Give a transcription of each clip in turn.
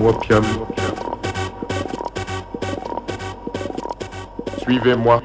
Opium Suivez-moi.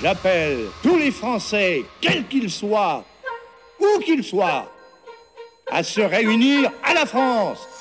J'appelle tous les Français, quels qu'ils soient, qu'il soit à se réunir à la France.